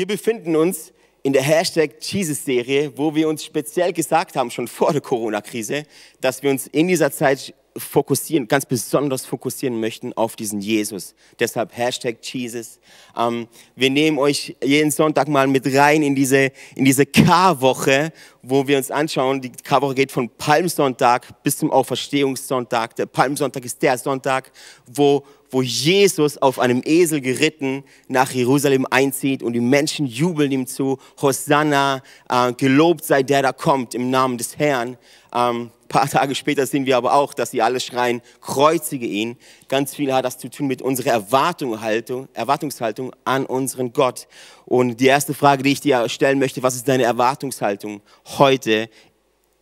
Wir befinden uns in der Hashtag Jesus-Serie, wo wir uns speziell gesagt haben, schon vor der Corona-Krise, dass wir uns in dieser Zeit fokussieren, ganz besonders fokussieren möchten auf diesen Jesus. Deshalb Hashtag Jesus. Ähm, wir nehmen euch jeden Sonntag mal mit rein in diese, in diese K-Woche, wo wir uns anschauen, die K-Woche geht von Palmsonntag bis zum Auferstehungssonntag. Der Palmsonntag ist der Sonntag, wo wo Jesus auf einem Esel geritten nach Jerusalem einzieht und die Menschen jubeln ihm zu, Hosanna, äh, gelobt sei der, der kommt im Namen des Herrn. Ähm, paar Tage später sehen wir aber auch, dass sie alle schreien, kreuzige ihn. Ganz viel hat das zu tun mit unserer Erwartungshaltung, Erwartungshaltung an unseren Gott. Und die erste Frage, die ich dir stellen möchte, was ist deine Erwartungshaltung heute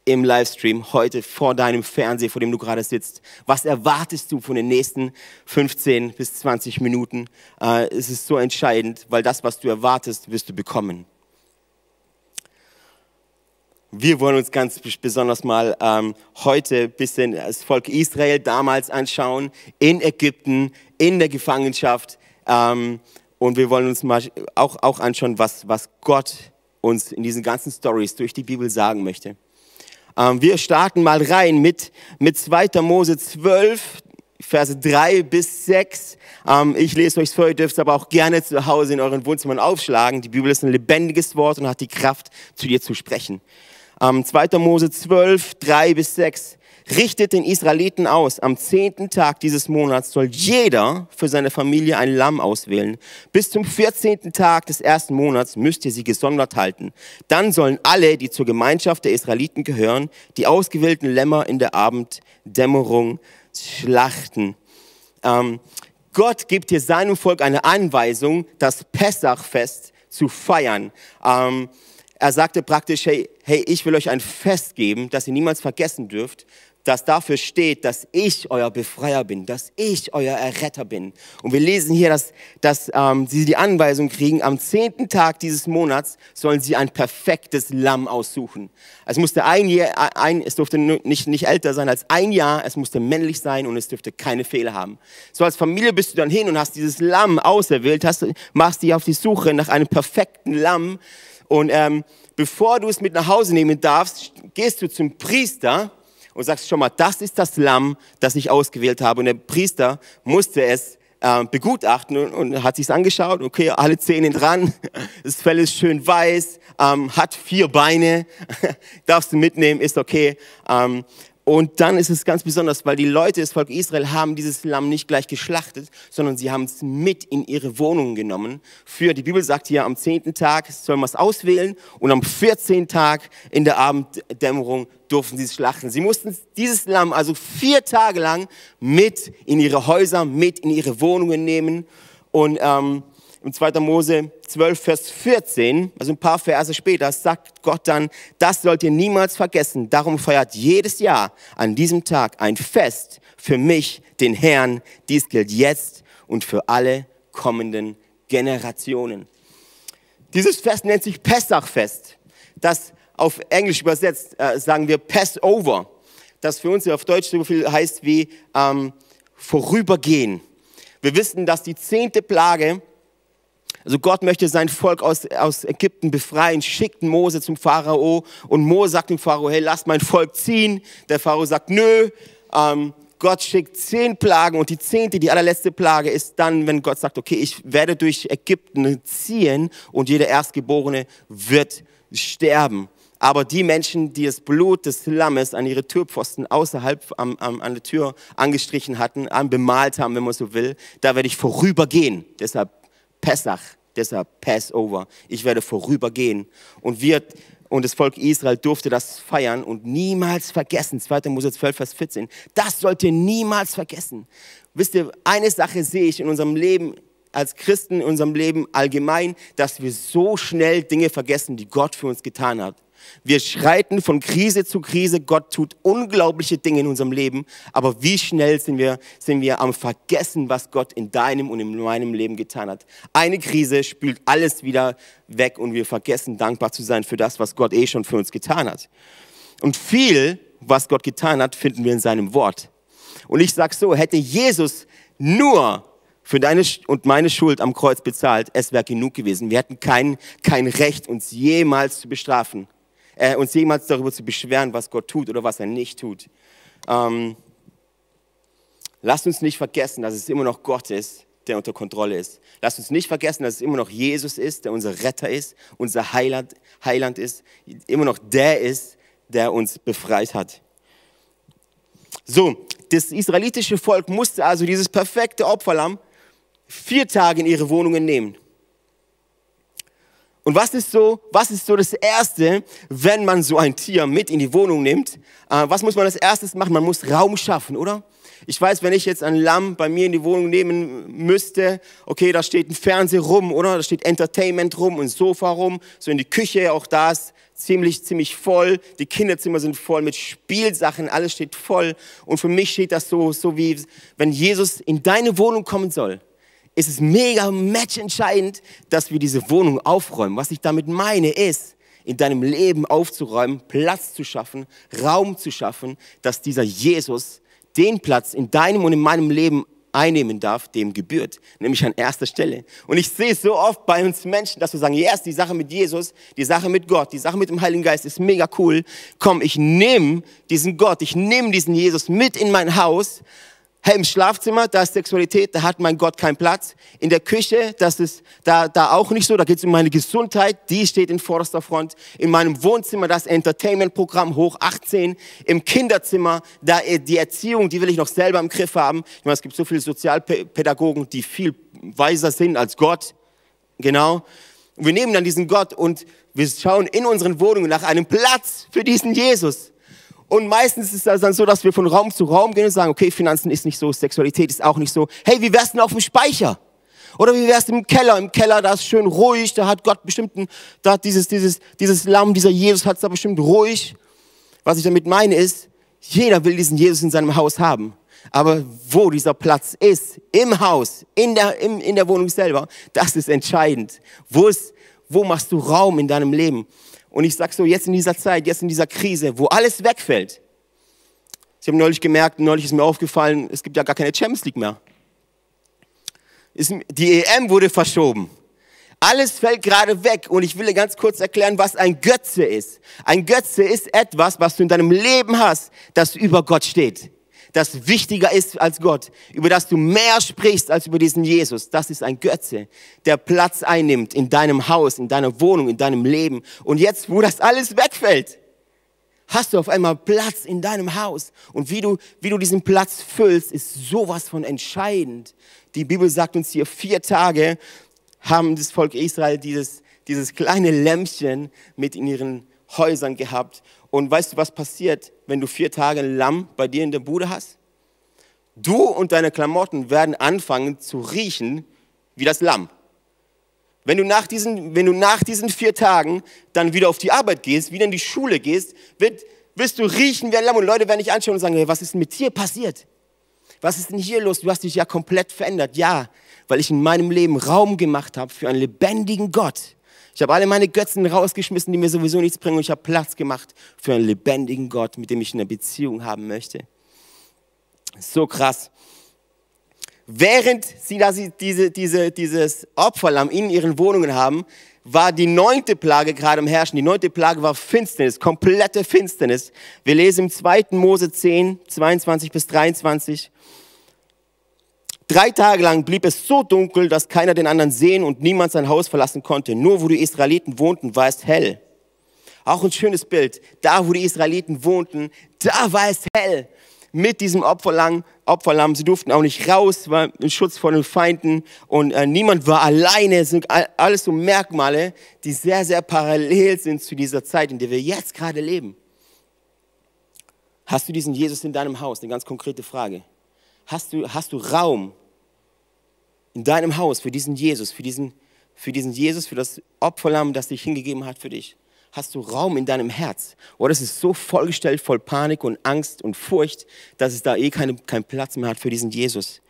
im Livestream heute vor deinem Fernseher, vor dem du gerade sitzt. Was erwartest du von den nächsten 15 bis 20 Minuten? Äh, es ist so entscheidend, weil das, was du erwartest, wirst du bekommen. Wir wollen uns ganz besonders mal ähm, heute ein bisschen das Volk Israel damals anschauen, in Ägypten, in der Gefangenschaft. Ähm, und wir wollen uns mal auch, auch anschauen, was, was Gott uns in diesen ganzen Stories durch die Bibel sagen möchte. Ähm, wir starten mal rein mit, mit 2. Mose 12, Verse 3 bis 6. Ähm, ich lese euch vor, ihr dürft es aber auch gerne zu Hause in euren Wohnzimmern aufschlagen. Die Bibel ist ein lebendiges Wort und hat die Kraft, zu dir zu sprechen. 2. Ähm, Mose 12, 3 bis 6 richtet den Israeliten aus, am zehnten Tag dieses Monats soll jeder für seine Familie ein Lamm auswählen. Bis zum vierzehnten Tag des ersten Monats müsst ihr sie gesondert halten. Dann sollen alle, die zur Gemeinschaft der Israeliten gehören, die ausgewählten Lämmer in der Abenddämmerung schlachten. Ähm, Gott gibt hier seinem Volk eine Anweisung, das Pessachfest zu feiern. Ähm, er sagte praktisch, hey, hey, ich will euch ein Fest geben, das ihr niemals vergessen dürft das dafür steht, dass ich euer Befreier bin, dass ich euer Erretter bin. Und wir lesen hier, dass, dass ähm, sie die Anweisung kriegen, am zehnten Tag dieses Monats sollen sie ein perfektes Lamm aussuchen. Es musste ein Jahr, ein, es durfte nicht, nicht älter sein als ein Jahr, es musste männlich sein und es dürfte keine Fehler haben. So als Familie bist du dann hin und hast dieses Lamm auserwählt, hast, machst dich auf die Suche nach einem perfekten Lamm und ähm, bevor du es mit nach Hause nehmen darfst, gehst du zum Priester und sagst schon mal, das ist das Lamm, das ich ausgewählt habe. Und der Priester musste es äh, begutachten und, und hat sich's angeschaut. Okay, alle Zähne dran, das Fell ist schön weiß, ähm, hat vier Beine, darfst du mitnehmen, ist okay. Ähm, und dann ist es ganz besonders, weil die Leute des Volk Israel haben dieses Lamm nicht gleich geschlachtet, sondern sie haben es mit in ihre Wohnungen genommen. Für, die Bibel sagt hier, am zehnten Tag soll man es auswählen und am vierzehnten Tag in der Abenddämmerung durften sie es schlachten. Sie mussten dieses Lamm also vier Tage lang mit in ihre Häuser, mit in ihre Wohnungen nehmen. Und ähm, im 2. Mose 12, Vers 14, also ein paar Verse später, sagt Gott dann, das sollt ihr niemals vergessen. Darum feiert jedes Jahr an diesem Tag ein Fest für mich, den Herrn. Dies gilt jetzt und für alle kommenden Generationen. Dieses Fest nennt sich Pessachfest. Das auf Englisch übersetzt äh, sagen wir Passover. Das für uns auf Deutsch so viel heißt wie ähm, vorübergehen. Wir wissen, dass die zehnte Plage also Gott möchte sein Volk aus, aus Ägypten befreien, schickt Mose zum Pharao und Mose sagt dem Pharao, hey, lass mein Volk ziehen. Der Pharao sagt, nö. Ähm, Gott schickt zehn Plagen und die zehnte, die allerletzte Plage ist dann, wenn Gott sagt, okay, ich werde durch Ägypten ziehen und jeder Erstgeborene wird sterben. Aber die Menschen, die das Blut des Lammes an ihre Türpfosten außerhalb am, am, an der Tür angestrichen hatten, bemalt haben, wenn man so will, da werde ich vorübergehen. Deshalb Pessach deshalb Passover. Ich werde vorübergehen. Und wir, und das Volk Israel durfte das feiern und niemals vergessen. 2. Mose 12, Vers 14. Das sollt ihr niemals vergessen. Wisst ihr, eine Sache sehe ich in unserem Leben als Christen, in unserem Leben allgemein, dass wir so schnell Dinge vergessen, die Gott für uns getan hat. Wir schreiten von Krise zu Krise. Gott tut unglaubliche Dinge in unserem Leben. Aber wie schnell sind wir, sind wir am Vergessen, was Gott in deinem und in meinem Leben getan hat. Eine Krise spült alles wieder weg und wir vergessen, dankbar zu sein für das, was Gott eh schon für uns getan hat. Und viel, was Gott getan hat, finden wir in seinem Wort. Und ich sage so, hätte Jesus nur für deine und meine Schuld am Kreuz bezahlt, es wäre genug gewesen. Wir hätten kein, kein Recht, uns jemals zu bestrafen, äh, uns jemals darüber zu beschweren, was Gott tut oder was er nicht tut. Ähm, lasst uns nicht vergessen, dass es immer noch Gott ist, der unter Kontrolle ist. Lasst uns nicht vergessen, dass es immer noch Jesus ist, der unser Retter ist, unser Heiland, Heiland ist, immer noch der ist, der uns befreit hat. So, das israelitische Volk musste also dieses perfekte Opferlamm vier Tage in ihre Wohnungen nehmen. Und was ist so, was ist so das Erste, wenn man so ein Tier mit in die Wohnung nimmt? Äh, was muss man als erstes machen? Man muss Raum schaffen, oder? Ich weiß, wenn ich jetzt ein Lamm bei mir in die Wohnung nehmen müsste, okay, da steht ein Fernseher rum, oder? Da steht Entertainment rum, ein Sofa rum, so in die Küche, auch da ist ziemlich, ziemlich voll. Die Kinderzimmer sind voll mit Spielsachen, alles steht voll. Und für mich steht das so, so wie, wenn Jesus in deine Wohnung kommen soll ist es mega matchentscheidend, dass wir diese Wohnung aufräumen. Was ich damit meine ist, in deinem Leben aufzuräumen, Platz zu schaffen, Raum zu schaffen, dass dieser Jesus den Platz in deinem und in meinem Leben einnehmen darf, dem gebührt, nämlich an erster Stelle. Und ich sehe es so oft bei uns Menschen, dass wir sagen, yes, die Sache mit Jesus, die Sache mit Gott, die Sache mit dem Heiligen Geist ist mega cool. Komm, ich nehme diesen Gott, ich nehme diesen Jesus mit in mein Haus, Hey, im Schlafzimmer, da ist Sexualität, da hat mein Gott keinen Platz. In der Küche, das ist da, da auch nicht so, da geht es um meine Gesundheit, die steht in vorderster Front. In meinem Wohnzimmer, das Entertainment-Programm hoch 18. Im Kinderzimmer, da äh, die Erziehung, die will ich noch selber im Griff haben. Ich meine, es gibt so viele Sozialpädagogen, die viel weiser sind als Gott. Genau. Und wir nehmen dann diesen Gott und wir schauen in unseren Wohnungen nach einem Platz für diesen Jesus. Und meistens ist es dann so, dass wir von Raum zu Raum gehen und sagen, okay, Finanzen ist nicht so, Sexualität ist auch nicht so. Hey, wie wär's denn auf dem Speicher? Oder wie wär's im Keller? Im Keller, da ist schön ruhig, da hat Gott bestimmt, ein, da hat dieses, dieses, dieses Lamm, dieser Jesus hat's da bestimmt ruhig. Was ich damit meine ist, jeder will diesen Jesus in seinem Haus haben. Aber wo dieser Platz ist, im Haus, in der, im, in der Wohnung selber, das ist entscheidend. Wo, ist, wo machst du Raum in deinem Leben? Und ich sag so, jetzt in dieser Zeit, jetzt in dieser Krise, wo alles wegfällt. Ich habe neulich gemerkt, neulich ist mir aufgefallen, es gibt ja gar keine Champions League mehr. Die EM wurde verschoben. Alles fällt gerade weg und ich will dir ganz kurz erklären, was ein Götze ist. Ein Götze ist etwas, was du in deinem Leben hast, das über Gott steht das wichtiger ist als Gott, über das du mehr sprichst als über diesen Jesus, das ist ein Götze, der Platz einnimmt in deinem Haus, in deiner Wohnung, in deinem Leben. Und jetzt, wo das alles wegfällt, hast du auf einmal Platz in deinem Haus. Und wie du, wie du diesen Platz füllst, ist sowas von entscheidend. Die Bibel sagt uns hier, vier Tage haben das Volk Israel dieses, dieses kleine Lämpchen mit in ihren Häusern gehabt. Und weißt du, was passiert, wenn du vier Tage ein Lamm bei dir in der Bude hast? Du und deine Klamotten werden anfangen zu riechen wie das Lamm. Wenn du nach diesen, wenn du nach diesen vier Tagen dann wieder auf die Arbeit gehst, wieder in die Schule gehst, wird, wirst du riechen wie ein Lamm. Und Leute werden dich anschauen und sagen, hey, was ist denn mit dir passiert? Was ist denn hier los? Du hast dich ja komplett verändert. Ja, weil ich in meinem Leben Raum gemacht habe für einen lebendigen Gott ich habe alle meine Götzen rausgeschmissen, die mir sowieso nichts bringen und ich habe Platz gemacht für einen lebendigen Gott, mit dem ich eine Beziehung haben möchte. So krass. Während sie da diese, diese, dieses Opferlamm in ihren Wohnungen haben, war die neunte Plage gerade im Herrschen. Die neunte Plage war Finsternis, komplette Finsternis. Wir lesen im 2. Mose 10, 22 bis 23. Drei Tage lang blieb es so dunkel, dass keiner den anderen sehen und niemand sein Haus verlassen konnte. Nur wo die Israeliten wohnten, war es hell. Auch ein schönes Bild. Da, wo die Israeliten wohnten, da war es hell. Mit diesem Opferlamm. Sie durften auch nicht raus, war ein Schutz vor den Feinden und äh, niemand war alleine. Es sind alles so Merkmale, die sehr, sehr parallel sind zu dieser Zeit, in der wir jetzt gerade leben. Hast du diesen Jesus in deinem Haus? Eine ganz konkrete Frage. Hast du, hast du Raum in deinem Haus für diesen Jesus, für diesen, für diesen Jesus, für das Opferlamm, das dich hingegeben hat für dich? Hast du Raum in deinem Herz? Oder ist es so vollgestellt voll Panik und Angst und Furcht, dass es da eh keine, keinen Platz mehr hat für diesen Jesus?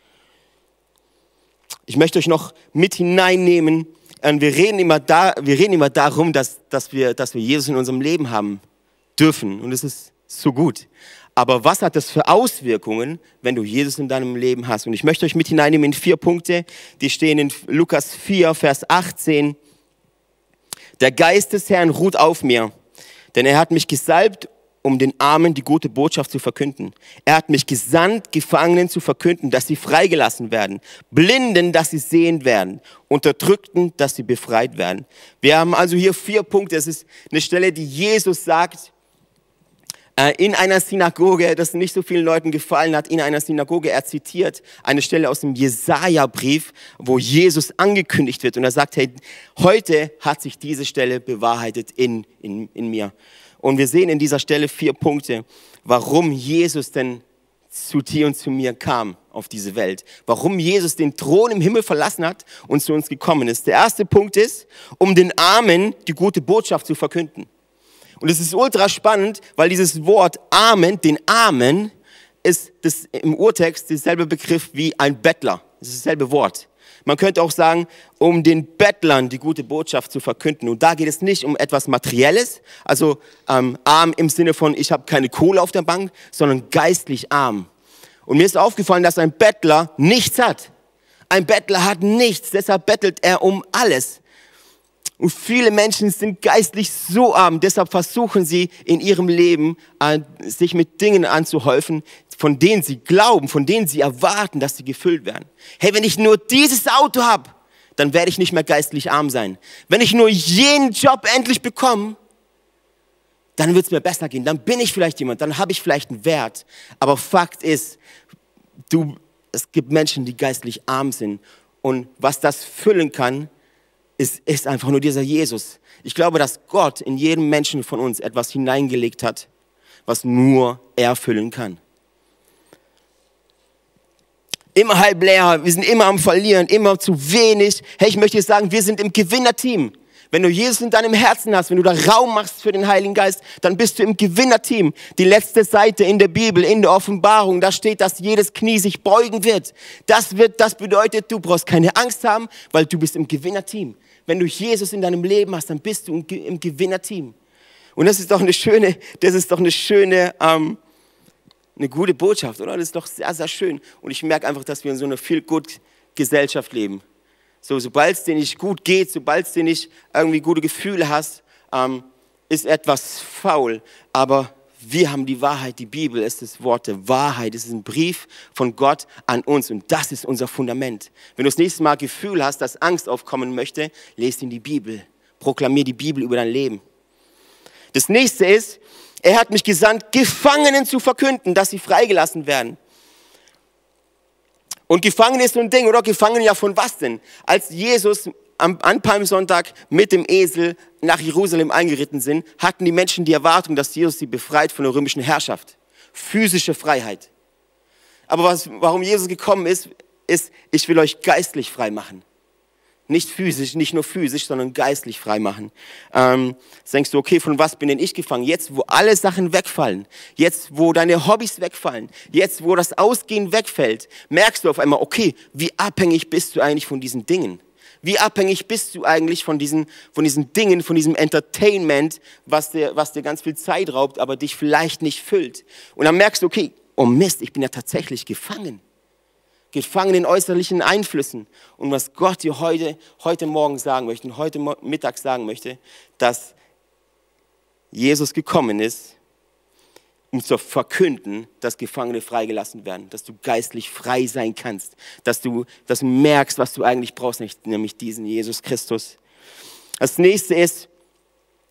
Ich möchte euch noch mit hineinnehmen. Wir reden immer, da, wir reden immer darum, dass, dass, wir, dass wir Jesus in unserem Leben haben dürfen. Und es ist so gut. Aber was hat das für Auswirkungen, wenn du Jesus in deinem Leben hast? Und ich möchte euch mit hineinnehmen in vier Punkte, die stehen in Lukas 4, Vers 18. Der Geist des Herrn ruht auf mir, denn er hat mich gesalbt, um den Armen die gute Botschaft zu verkünden. Er hat mich gesandt, Gefangenen zu verkünden, dass sie freigelassen werden, Blinden, dass sie sehend werden, Unterdrückten, dass sie befreit werden. Wir haben also hier vier Punkte. Es ist eine Stelle, die Jesus sagt, in einer Synagoge, das nicht so vielen Leuten gefallen hat, in einer Synagoge, er zitiert eine Stelle aus dem Jesaja-Brief, wo Jesus angekündigt wird und er sagt, hey, heute hat sich diese Stelle bewahrheitet in, in, in mir. Und wir sehen in dieser Stelle vier Punkte, warum Jesus denn zu dir und zu mir kam auf diese Welt. Warum Jesus den Thron im Himmel verlassen hat und zu uns gekommen ist. Der erste Punkt ist, um den Armen die gute Botschaft zu verkünden. Und es ist ultra spannend, weil dieses Wort Amen, den Armen, ist das im Urtext derselbe Begriff wie ein Bettler. Das ist dasselbe Wort. Man könnte auch sagen, um den Bettlern die gute Botschaft zu verkünden. Und da geht es nicht um etwas Materielles, also ähm, arm im Sinne von, ich habe keine Kohle auf der Bank, sondern geistlich arm. Und mir ist aufgefallen, dass ein Bettler nichts hat. Ein Bettler hat nichts, deshalb bettelt er um alles. Und viele Menschen sind geistlich so arm, deshalb versuchen sie in ihrem Leben äh, sich mit Dingen anzuhäufen, von denen sie glauben, von denen sie erwarten, dass sie gefüllt werden. Hey, wenn ich nur dieses Auto habe, dann werde ich nicht mehr geistlich arm sein. Wenn ich nur jenen Job endlich bekomme, dann wird es mir besser gehen. Dann bin ich vielleicht jemand, dann habe ich vielleicht einen Wert. Aber Fakt ist, du, es gibt Menschen, die geistlich arm sind. Und was das füllen kann, ist, ist einfach nur dieser Jesus. Ich glaube, dass Gott in jedem Menschen von uns etwas hineingelegt hat, was nur er füllen kann. Immer halb leer, wir sind immer am Verlieren, immer zu wenig. Hey, ich möchte dir sagen, wir sind im Gewinnerteam. Wenn du Jesus in deinem Herzen hast, wenn du da Raum machst für den Heiligen Geist, dann bist du im Gewinnerteam. Die letzte Seite in der Bibel, in der Offenbarung, da steht, dass jedes Knie sich beugen wird. Das wird, das bedeutet, du brauchst keine Angst haben, weil du bist im Gewinnerteam. Wenn du Jesus in deinem Leben hast, dann bist du im Gewinnerteam. Und das ist doch eine schöne, das ist doch eine schöne, ähm, eine gute Botschaft, oder? Das ist doch sehr, sehr schön. Und ich merke einfach, dass wir in so einer viel gut Gesellschaft leben. So, sobald es dir nicht gut geht, sobald es dir nicht irgendwie gute Gefühle hast, ähm, ist etwas faul. Aber wir haben die Wahrheit, die Bibel ist das Wort der Wahrheit, es ist ein Brief von Gott an uns und das ist unser Fundament. Wenn du das nächste Mal Gefühl hast, dass Angst aufkommen möchte, lest in die Bibel, proklamier die Bibel über dein Leben. Das nächste ist, er hat mich gesandt, Gefangenen zu verkünden, dass sie freigelassen werden. Und gefangen ist so ein Ding, oder? Gefangen ja von was denn? Als Jesus am, an Palmsonntag mit dem Esel nach Jerusalem eingeritten sind, hatten die Menschen die Erwartung, dass Jesus sie befreit von der römischen Herrschaft. Physische Freiheit. Aber was, warum Jesus gekommen ist, ist, ich will euch geistlich frei machen. Nicht physisch, nicht nur physisch, sondern geistlich frei machen. Ähm, denkst du, okay, von was bin denn ich gefangen? Jetzt, wo alle Sachen wegfallen, jetzt, wo deine Hobbys wegfallen, jetzt, wo das Ausgehen wegfällt, merkst du auf einmal, okay, wie abhängig bist du eigentlich von diesen Dingen? Wie abhängig bist du eigentlich von diesen, von diesen Dingen, von diesem Entertainment, was dir, was dir ganz viel Zeit raubt, aber dich vielleicht nicht füllt? Und dann merkst du, okay, oh Mist, ich bin ja tatsächlich gefangen gefangen in äußerlichen Einflüssen. Und was Gott dir heute, heute Morgen sagen möchte und heute Mittag sagen möchte, dass Jesus gekommen ist, um zu verkünden, dass Gefangene freigelassen werden, dass du geistlich frei sein kannst, dass du das merkst, was du eigentlich brauchst, nämlich diesen Jesus Christus. Das nächste ist,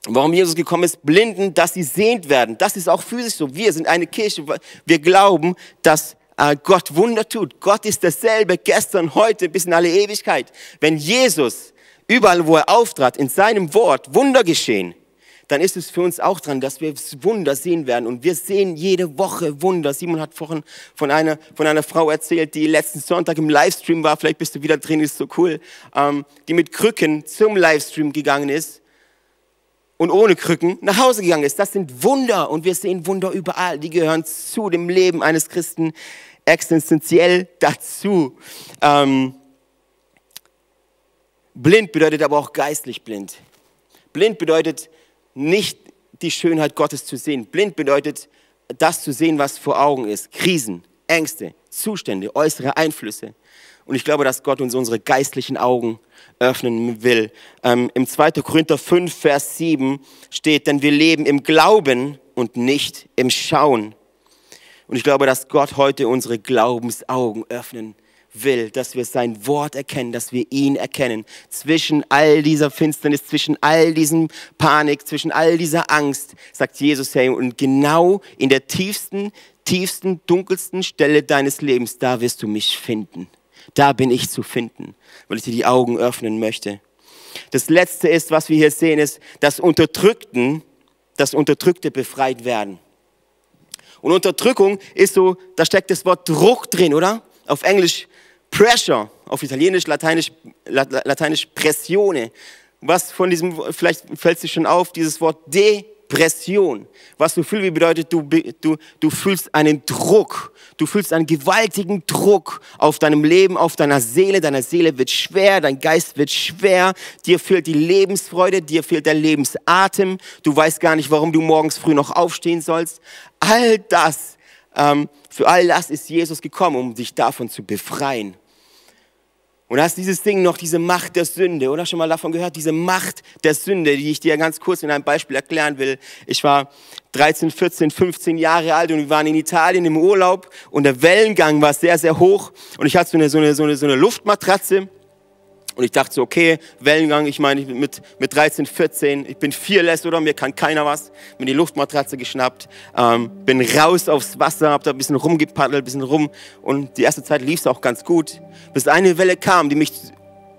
warum Jesus gekommen ist, Blinden, dass sie sehend werden. Das ist auch physisch so. Wir sind eine Kirche. Wir glauben, dass äh, Gott Wunder tut. Gott ist dasselbe gestern, heute bis in alle Ewigkeit. Wenn Jesus überall, wo er auftrat, in seinem Wort Wunder geschehen, dann ist es für uns auch dran, dass wir Wunder sehen werden. Und wir sehen jede Woche Wunder. Simon hat vorhin von einer, von einer Frau erzählt, die letzten Sonntag im Livestream war. Vielleicht bist du wieder drin, ist so cool. Ähm, die mit Krücken zum Livestream gegangen ist und ohne Krücken nach Hause gegangen ist. Das sind Wunder und wir sehen Wunder überall. Die gehören zu dem Leben eines Christen existenziell dazu. Ähm, blind bedeutet aber auch geistlich blind. Blind bedeutet nicht die Schönheit Gottes zu sehen. Blind bedeutet das zu sehen, was vor Augen ist. Krisen, Ängste, Zustände, äußere Einflüsse. Und ich glaube, dass Gott uns unsere geistlichen Augen öffnen will. Ähm, Im 2. Korinther 5, Vers 7 steht, denn wir leben im Glauben und nicht im Schauen. Und ich glaube, dass Gott heute unsere Glaubensaugen öffnen will, dass wir sein Wort erkennen, dass wir ihn erkennen. Zwischen all dieser Finsternis, zwischen all diesem Panik, zwischen all dieser Angst, sagt Jesus, hey, und genau in der tiefsten, tiefsten, dunkelsten Stelle deines Lebens, da wirst du mich finden. Da bin ich zu finden, weil ich dir die Augen öffnen möchte. Das letzte ist, was wir hier sehen, ist, dass Unterdrückten, dass Unterdrückte befreit werden. Und Unterdrückung ist so, da steckt das Wort Druck drin, oder? Auf Englisch Pressure, auf Italienisch, Lateinisch, Lateinisch Pressione. Was von diesem, vielleicht fällt sich schon auf, dieses Wort Depression. Was so viel wie bedeutet, du, du, du fühlst einen Druck. Du fühlst einen gewaltigen Druck auf deinem Leben, auf deiner Seele. Deine Seele wird schwer, dein Geist wird schwer. Dir fehlt die Lebensfreude, dir fehlt der Lebensatem. Du weißt gar nicht, warum du morgens früh noch aufstehen sollst. All das für all das ist Jesus gekommen, um dich davon zu befreien. Und da ist dieses Ding noch, diese Macht der Sünde, oder schon mal davon gehört, diese Macht der Sünde, die ich dir ganz kurz in einem Beispiel erklären will. Ich war 13, 14, 15 Jahre alt und wir waren in Italien im Urlaub und der Wellengang war sehr, sehr hoch und ich hatte so eine, so eine, so eine, so eine Luftmatratze und ich dachte so, okay, Wellengang, ich meine, mit, mit 13, 14, ich bin fearless, oder? Mir kann keiner was. Mir die Luftmatratze geschnappt, ähm, bin raus aufs Wasser, hab da ein bisschen rumgepaddelt, ein bisschen rum. Und die erste Zeit lief es auch ganz gut. Bis eine Welle kam, die mich,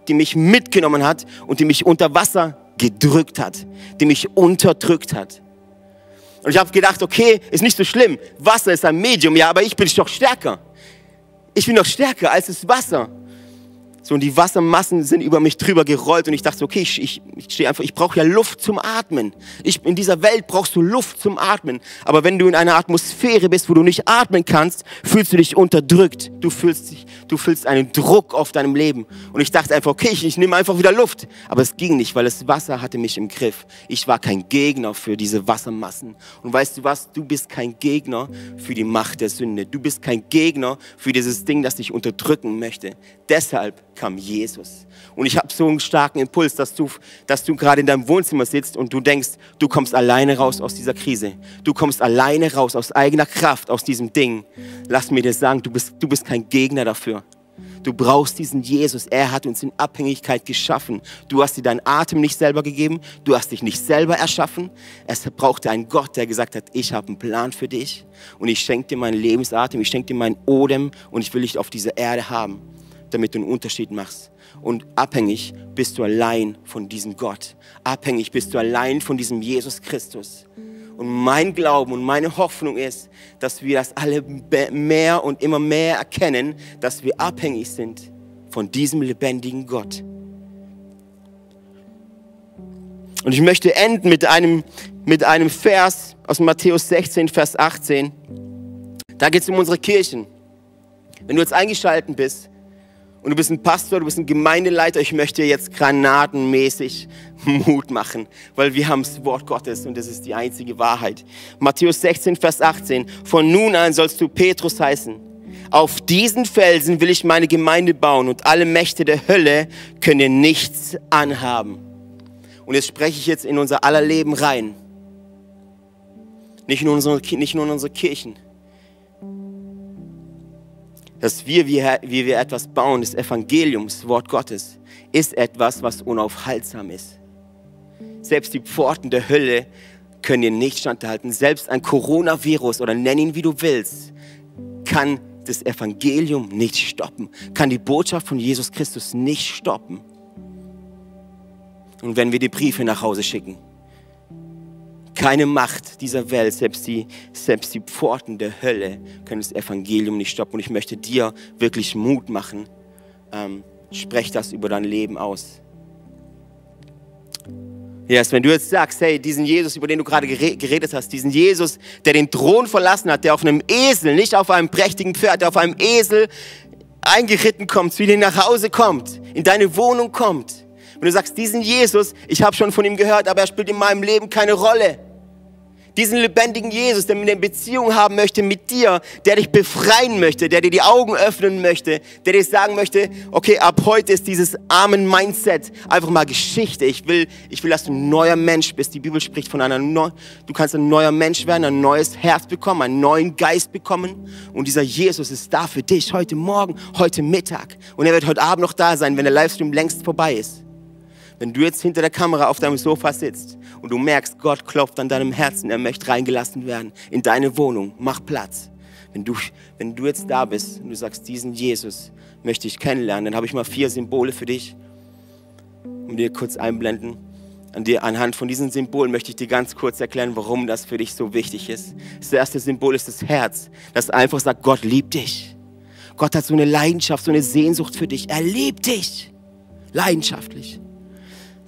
die mich mitgenommen hat und die mich unter Wasser gedrückt hat, die mich unterdrückt hat. Und ich habe gedacht, okay, ist nicht so schlimm. Wasser ist ein Medium, ja, aber ich bin doch stärker. Ich bin doch stärker als das Wasser. So, und die Wassermassen sind über mich drüber gerollt und ich dachte, okay, ich, ich, ich stehe einfach, ich brauche ja Luft zum Atmen. Ich, in dieser Welt brauchst du Luft zum Atmen. Aber wenn du in einer Atmosphäre bist, wo du nicht atmen kannst, fühlst du dich unterdrückt. Du fühlst, dich, du fühlst einen Druck auf deinem Leben. Und ich dachte einfach, okay, ich, ich nehme einfach wieder Luft. Aber es ging nicht, weil das Wasser hatte mich im Griff. Ich war kein Gegner für diese Wassermassen. Und weißt du was? Du bist kein Gegner für die Macht der Sünde. Du bist kein Gegner für dieses Ding, das dich unterdrücken möchte. Deshalb kam Jesus. Und ich habe so einen starken Impuls, dass du, dass du gerade in deinem Wohnzimmer sitzt und du denkst, du kommst alleine raus aus dieser Krise. Du kommst alleine raus aus eigener Kraft aus diesem Ding. Lass mir dir sagen, du bist, du bist kein Gegner dafür. Du brauchst diesen Jesus. Er hat uns in Abhängigkeit geschaffen. Du hast dir deinen Atem nicht selber gegeben. Du hast dich nicht selber erschaffen. Es brauchte einen Gott, der gesagt hat, ich habe einen Plan für dich. Und ich schenke dir meinen Lebensatem, ich schenke dir meinen Odem und ich will dich auf dieser Erde haben damit du einen Unterschied machst. Und abhängig bist du allein von diesem Gott. Abhängig bist du allein von diesem Jesus Christus. Und mein Glauben und meine Hoffnung ist, dass wir das alle mehr und immer mehr erkennen, dass wir abhängig sind von diesem lebendigen Gott. Und ich möchte enden mit einem, mit einem Vers aus Matthäus 16, Vers 18. Da geht es um unsere Kirchen. Wenn du jetzt eingeschalten bist, und du bist ein Pastor, du bist ein Gemeindeleiter, ich möchte jetzt granatenmäßig Mut machen, weil wir haben das Wort Gottes und das ist die einzige Wahrheit. Matthäus 16, Vers 18. Von nun an sollst du Petrus heißen. Auf diesen Felsen will ich meine Gemeinde bauen und alle Mächte der Hölle können dir nichts anhaben. Und jetzt spreche ich jetzt in unser aller Leben rein. Nicht nur in unsere, nicht nur in unsere Kirchen dass wir, wie, wie wir etwas bauen, das Evangelium, das Wort Gottes, ist etwas, was unaufhaltsam ist. Selbst die Pforten der Hölle können dir nicht standhalten. Selbst ein Coronavirus oder nenn ihn wie du willst, kann das Evangelium nicht stoppen, kann die Botschaft von Jesus Christus nicht stoppen. Und wenn wir die Briefe nach Hause schicken, keine Macht dieser Welt, selbst die, selbst die Pforten der Hölle können das Evangelium nicht stoppen. Und ich möchte dir wirklich Mut machen. Ähm, sprech das über dein Leben aus. Yes, wenn du jetzt sagst, hey, diesen Jesus, über den du gerade geredet hast, diesen Jesus, der den Thron verlassen hat, der auf einem Esel, nicht auf einem prächtigen Pferd, der auf einem Esel eingeritten kommt, zu dir nach Hause kommt, in deine Wohnung kommt. Wenn du sagst, diesen Jesus, ich habe schon von ihm gehört, aber er spielt in meinem Leben keine Rolle Diesen lebendigen Jesus, der eine Beziehung haben möchte mit dir, der dich befreien möchte, der dir die Augen öffnen möchte, der dir sagen möchte, okay, ab heute ist dieses armen Mindset einfach mal Geschichte. Ich will, ich will, dass du ein neuer Mensch bist. Die Bibel spricht von einer neuen, du kannst ein neuer Mensch werden, ein neues Herz bekommen, einen neuen Geist bekommen. Und dieser Jesus ist da für dich heute Morgen, heute Mittag. Und er wird heute Abend noch da sein, wenn der Livestream längst vorbei ist. Wenn du jetzt hinter der Kamera auf deinem Sofa sitzt und du merkst, Gott klopft an deinem Herzen, er möchte reingelassen werden in deine Wohnung, mach Platz. Wenn du, wenn du jetzt da bist und du sagst, diesen Jesus möchte ich kennenlernen, dann habe ich mal vier Symbole für dich, um dir kurz einblenden. An dir, anhand von diesen Symbolen möchte ich dir ganz kurz erklären, warum das für dich so wichtig ist. Das erste Symbol ist das Herz, das einfach sagt, Gott liebt dich. Gott hat so eine Leidenschaft, so eine Sehnsucht für dich. Er liebt dich. Leidenschaftlich.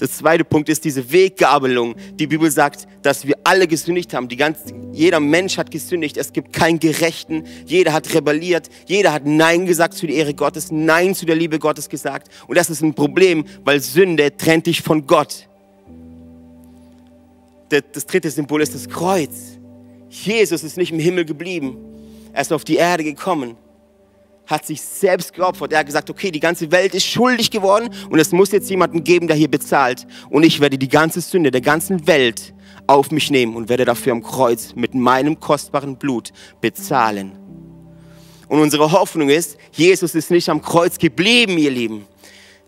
Das zweite Punkt ist diese Weggabelung. Die Bibel sagt, dass wir alle gesündigt haben. Die ganze, jeder Mensch hat gesündigt. Es gibt keinen Gerechten. Jeder hat rebelliert. Jeder hat Nein gesagt zu der Ehre Gottes, Nein zu der Liebe Gottes gesagt. Und das ist ein Problem, weil Sünde trennt dich von Gott. Das dritte Symbol ist das Kreuz. Jesus ist nicht im Himmel geblieben. Er ist auf die Erde gekommen hat sich selbst geopfert. Er hat gesagt, okay, die ganze Welt ist schuldig geworden und es muss jetzt jemanden geben, der hier bezahlt. Und ich werde die ganze Sünde der ganzen Welt auf mich nehmen und werde dafür am Kreuz mit meinem kostbaren Blut bezahlen. Und unsere Hoffnung ist, Jesus ist nicht am Kreuz geblieben, ihr Lieben.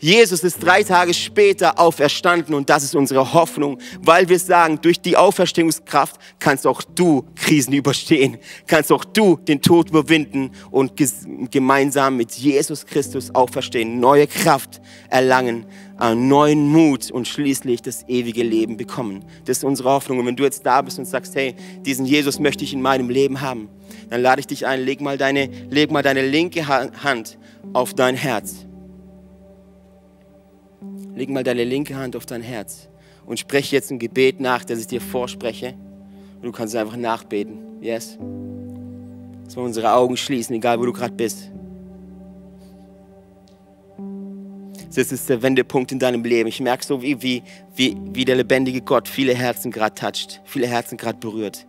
Jesus ist drei Tage später auferstanden und das ist unsere Hoffnung, weil wir sagen, durch die Auferstehungskraft kannst auch du Krisen überstehen, kannst auch du den Tod überwinden und gemeinsam mit Jesus Christus auferstehen, neue Kraft erlangen, einen neuen Mut und schließlich das ewige Leben bekommen. Das ist unsere Hoffnung. Und wenn du jetzt da bist und sagst, hey, diesen Jesus möchte ich in meinem Leben haben, dann lade ich dich ein, leg mal deine, leg mal deine linke Hand auf dein Herz. Leg mal deine linke Hand auf dein Herz und spreche jetzt ein Gebet nach, das ich dir vorspreche. Und du kannst einfach nachbeten. Yes? Dass wir unsere Augen schließen, egal wo du gerade bist. Das ist der Wendepunkt in deinem Leben. Ich merke so, wie, wie, wie, wie der lebendige Gott viele Herzen gerade toucht, viele Herzen gerade berührt.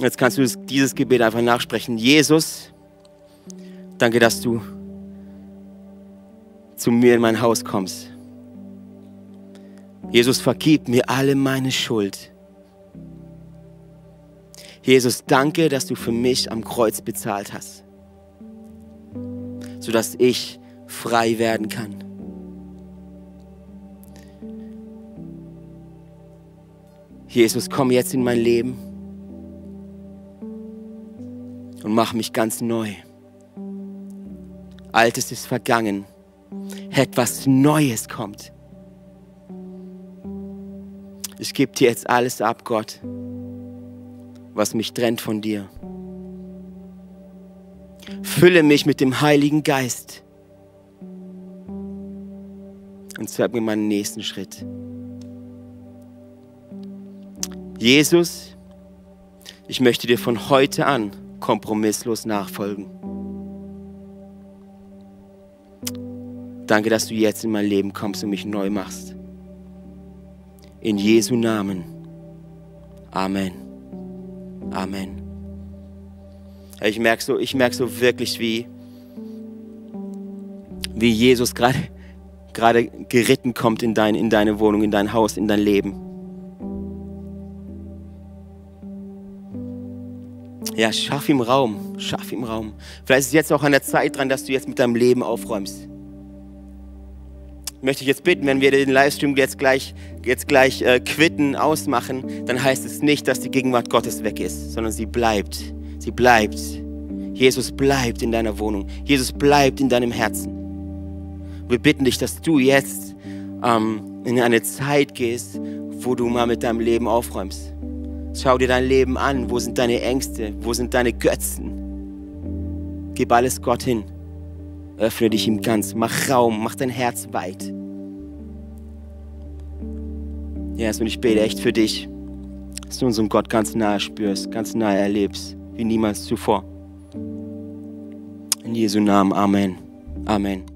Jetzt kannst du dieses Gebet einfach nachsprechen. Jesus, Danke, dass du zu mir in mein Haus kommst. Jesus, vergib mir alle meine Schuld. Jesus, danke, dass du für mich am Kreuz bezahlt hast, sodass ich frei werden kann. Jesus, komm jetzt in mein Leben und mach mich ganz neu. Altes ist vergangen. Etwas Neues kommt. Ich gebe dir jetzt alles ab, Gott, was mich trennt von dir. Fülle mich mit dem Heiligen Geist und zeig mir meinen nächsten Schritt. Jesus, ich möchte dir von heute an kompromisslos nachfolgen. Danke, dass du jetzt in mein Leben kommst und mich neu machst. In Jesu Namen. Amen. Amen. Ich merke so, ich merke so wirklich, wie, wie Jesus gerade gerade geritten kommt in, dein, in deine Wohnung, in dein Haus, in dein Leben. Ja, schaff ihm Raum, schaff ihm Raum. Vielleicht ist es jetzt auch an der Zeit dran, dass du jetzt mit deinem Leben aufräumst möchte ich jetzt bitten, wenn wir den Livestream jetzt gleich, jetzt gleich äh, quitten, ausmachen, dann heißt es nicht, dass die Gegenwart Gottes weg ist, sondern sie bleibt. Sie bleibt. Jesus bleibt in deiner Wohnung. Jesus bleibt in deinem Herzen. Wir bitten dich, dass du jetzt ähm, in eine Zeit gehst, wo du mal mit deinem Leben aufräumst. Schau dir dein Leben an. Wo sind deine Ängste? Wo sind deine Götzen? Gib alles Gott hin. Öffne dich ihm ganz. Mach Raum. Mach dein Herz weit. Ja, und ich bete echt für dich, dass du unseren Gott ganz nahe spürst, ganz nahe erlebst, wie niemals zuvor. In Jesu Namen. Amen. Amen.